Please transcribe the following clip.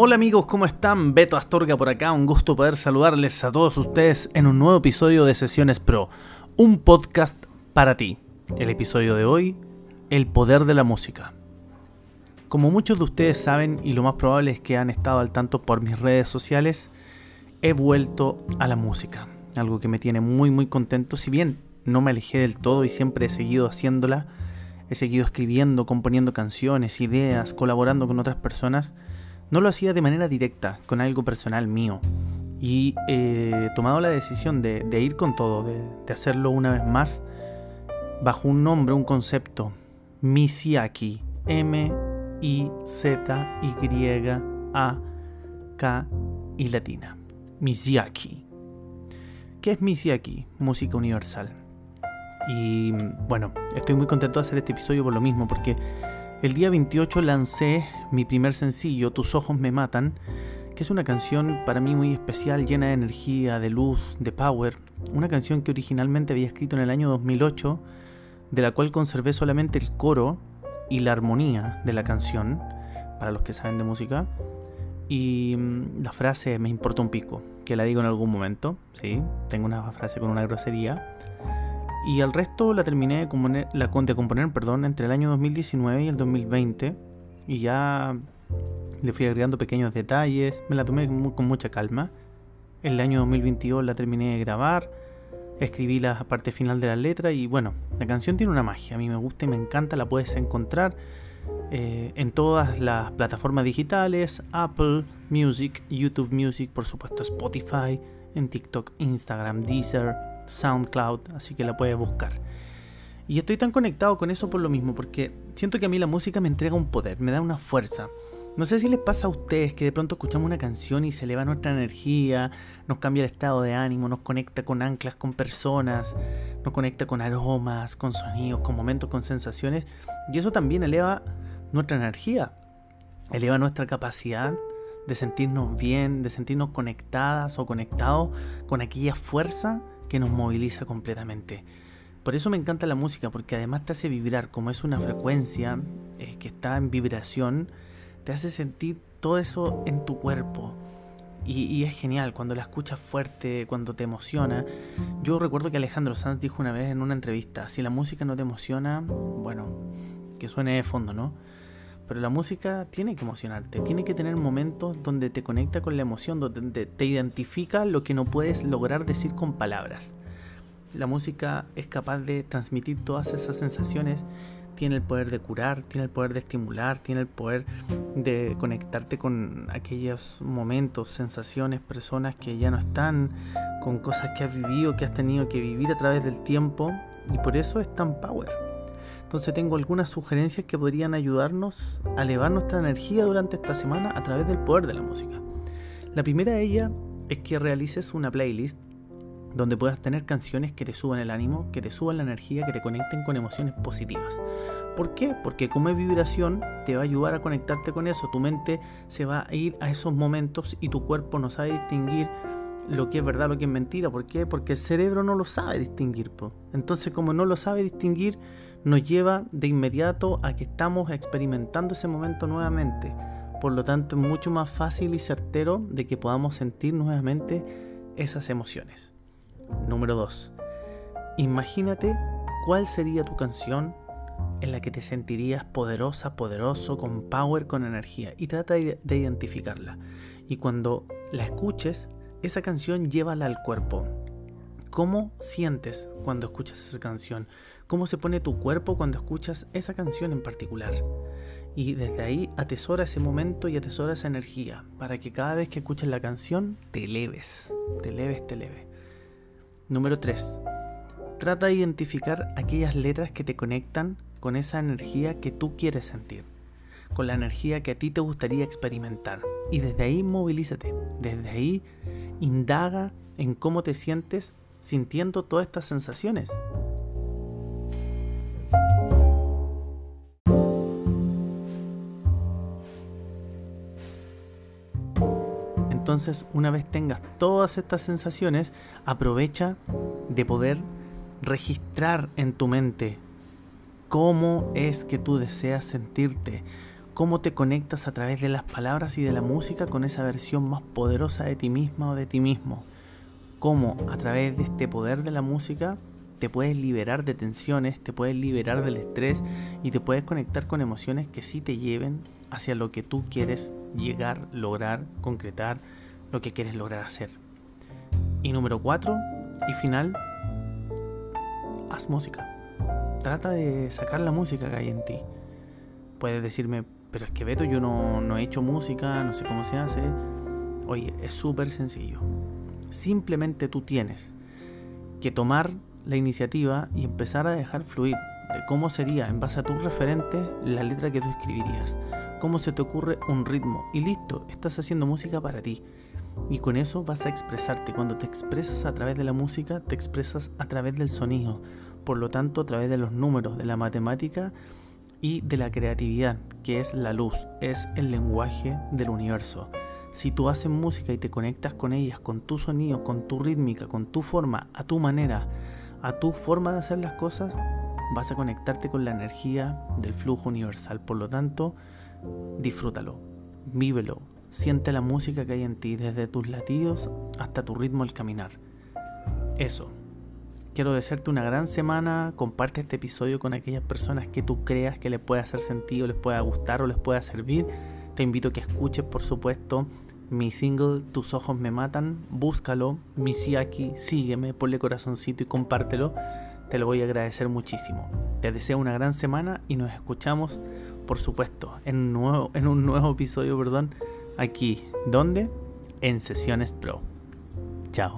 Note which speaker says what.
Speaker 1: Hola amigos, ¿cómo están? Beto Astorga por acá, un gusto poder saludarles a todos ustedes en un nuevo episodio de Sesiones Pro, un podcast para ti. El episodio de hoy, el poder de la música. Como muchos de ustedes saben, y lo más probable es que han estado al tanto por mis redes sociales, he vuelto a la música, algo que me tiene muy muy contento, si bien no me alejé del todo y siempre he seguido haciéndola, he seguido escribiendo, componiendo canciones, ideas, colaborando con otras personas, no lo hacía de manera directa, con algo personal mío. Y he tomado la decisión de, ir con todo, de, hacerlo una vez más, bajo un nombre, un concepto, Misiaki. M-I-Z-Y-A-K y latina. Misiaki. ¿Qué es Misiaki? Música universal. Y bueno, estoy muy contento de hacer este episodio por lo mismo, porque el día 28 lancé mi primer sencillo, Tus ojos me matan, que es una canción para mí muy especial, llena de energía, de luz, de power. Una canción que originalmente había escrito en el año 2008, de la cual conservé solamente el coro y la armonía de la canción, para los que saben de música. Y mm, la frase me importa un pico, que la digo en algún momento, ¿sí? Tengo una frase con una grosería. Y al resto la terminé de componer, la, de componer perdón, entre el año 2019 y el 2020. Y ya le fui agregando pequeños detalles. Me la tomé con mucha calma. El año 2022 la terminé de grabar. Escribí la parte final de la letra. Y bueno, la canción tiene una magia. A mí me gusta y me encanta. La puedes encontrar eh, en todas las plataformas digitales: Apple Music, YouTube Music, por supuesto, Spotify, en TikTok, Instagram, Deezer SoundCloud, así que la puedes buscar. Y estoy tan conectado con eso por lo mismo, porque siento que a mí la música me entrega un poder, me da una fuerza. No sé si les pasa a ustedes que de pronto escuchamos una canción y se eleva nuestra energía, nos cambia el estado de ánimo, nos conecta con anclas, con personas, nos conecta con aromas, con sonidos, con momentos, con sensaciones. Y eso también eleva nuestra energía, eleva nuestra capacidad de sentirnos bien, de sentirnos conectadas o conectados con aquella fuerza que nos moviliza completamente. Por eso me encanta la música, porque además te hace vibrar, como es una frecuencia eh, que está en vibración, te hace sentir todo eso en tu cuerpo. Y, es genial cuando la escuchas fuerte, cuando te emociona. Yo recuerdo que Alejandro Sanz dijo una vez en una entrevista, si la música no te emociona, bueno, que suene de fondo, ¿no? Pero la música tiene que emocionarte, tiene que tener momentos donde te conecta con la emoción, donde te identifica lo que no puedes lograr decir con palabras. La música es capaz de transmitir todas esas sensaciones, tiene el poder de curar, tiene el poder de estimular, tiene el poder de conectarte con aquellos momentos, sensaciones, personas que ya no están, con cosas que has vivido, que has tenido que vivir a través del tiempo, y por eso es tan power. Entonces tengo algunas sugerencias que podrían ayudarnos a elevar nuestra energía durante esta semana a través del poder de la música. La primera de ellas es que realices una playlist donde puedas tener canciones que te suban el ánimo, que te suban la energía, que te conecten con emociones positivas. ¿Por qué? Porque como es vibración, te va a ayudar a conectarte con eso. Tu mente se va a ir a esos momentos y tu cuerpo no sabe distinguir lo que es verdad, lo que es mentira. ¿Por qué? Porque el cerebro no lo sabe distinguir. Entonces, como no lo sabe distinguir, nos lleva de inmediato a que estamos experimentando ese momento nuevamente. Por lo tanto, es mucho más fácil y certero de que podamos sentir nuevamente esas emociones. Número 2. Imagínate cuál sería tu canción en la que te sentirías poderosa, poderoso, con power, con energía. Y trata de identificarla. Y cuando la escuches, esa canción llévala al cuerpo. ¿Cómo sientes cuando escuchas esa canción? ¿Cómo se pone tu cuerpo cuando escuchas esa canción en particular? Y desde ahí atesora ese momento y atesora esa energía para que cada vez que escuches la canción te eleves, te eleves, te eleves. Número 3. Trata de identificar aquellas letras que te conectan con esa energía que tú quieres sentir. con la energía que a ti te gustaría experimentar. Y desde ahí movilízate, desde ahí indaga en cómo te sientes sintiendo todas estas sensaciones. Entonces, una vez tengas todas estas sensaciones, aprovecha de poder registrar en tu mente cómo es que tú deseas sentirte, cómo te conectas a través de las palabras y de la música con esa versión más poderosa de ti misma o de ti mismo. Cómo a través de este poder de la música te puedes liberar de tensiones, te puedes liberar del estrés y te puedes conectar con emociones que sí te lleven hacia lo que tú quieres llegar, lograr, concretar, lo que quieres lograr hacer. Y número cuatro y final, haz música. Trata de sacar la música que hay en ti. Puedes decirme, pero es que Beto, yo no, no he hecho música, no sé cómo se hace. Oye, es súper sencillo. Simplemente tú tienes que tomar la iniciativa y empezar a dejar fluir de cómo sería, en base a tus referentes, la letra que tú escribirías. Cómo se te ocurre un ritmo. Y listo, estás haciendo música para ti. Y con eso vas a expresarte. Cuando te expresas a través de la música, te expresas a través del sonido. Por lo tanto, a través de los números, de la matemática y de la creatividad, que es la luz, es el lenguaje del universo. Si tú haces música y te conectas con ellas, con tu sonido, con tu rítmica, con tu forma, a tu manera, a tu forma de hacer las cosas, vas a conectarte con la energía del flujo universal. Por lo tanto, disfrútalo, vívelo, siente la música que hay en ti, desde tus latidos hasta tu ritmo al caminar. Eso. Quiero desearte una gran semana. Comparte este episodio con aquellas personas que tú creas que les pueda hacer sentido, les pueda gustar o les pueda servir. Te invito a que escuches, por supuesto, mi single Tus ojos me matan. Búscalo, mi aquí, sígueme, ponle corazoncito y compártelo. Te lo voy a agradecer muchísimo. Te deseo una gran semana y nos escuchamos, por supuesto, en un nuevo, en un nuevo episodio, perdón, aquí. ¿Dónde? En Sesiones Pro. Chao.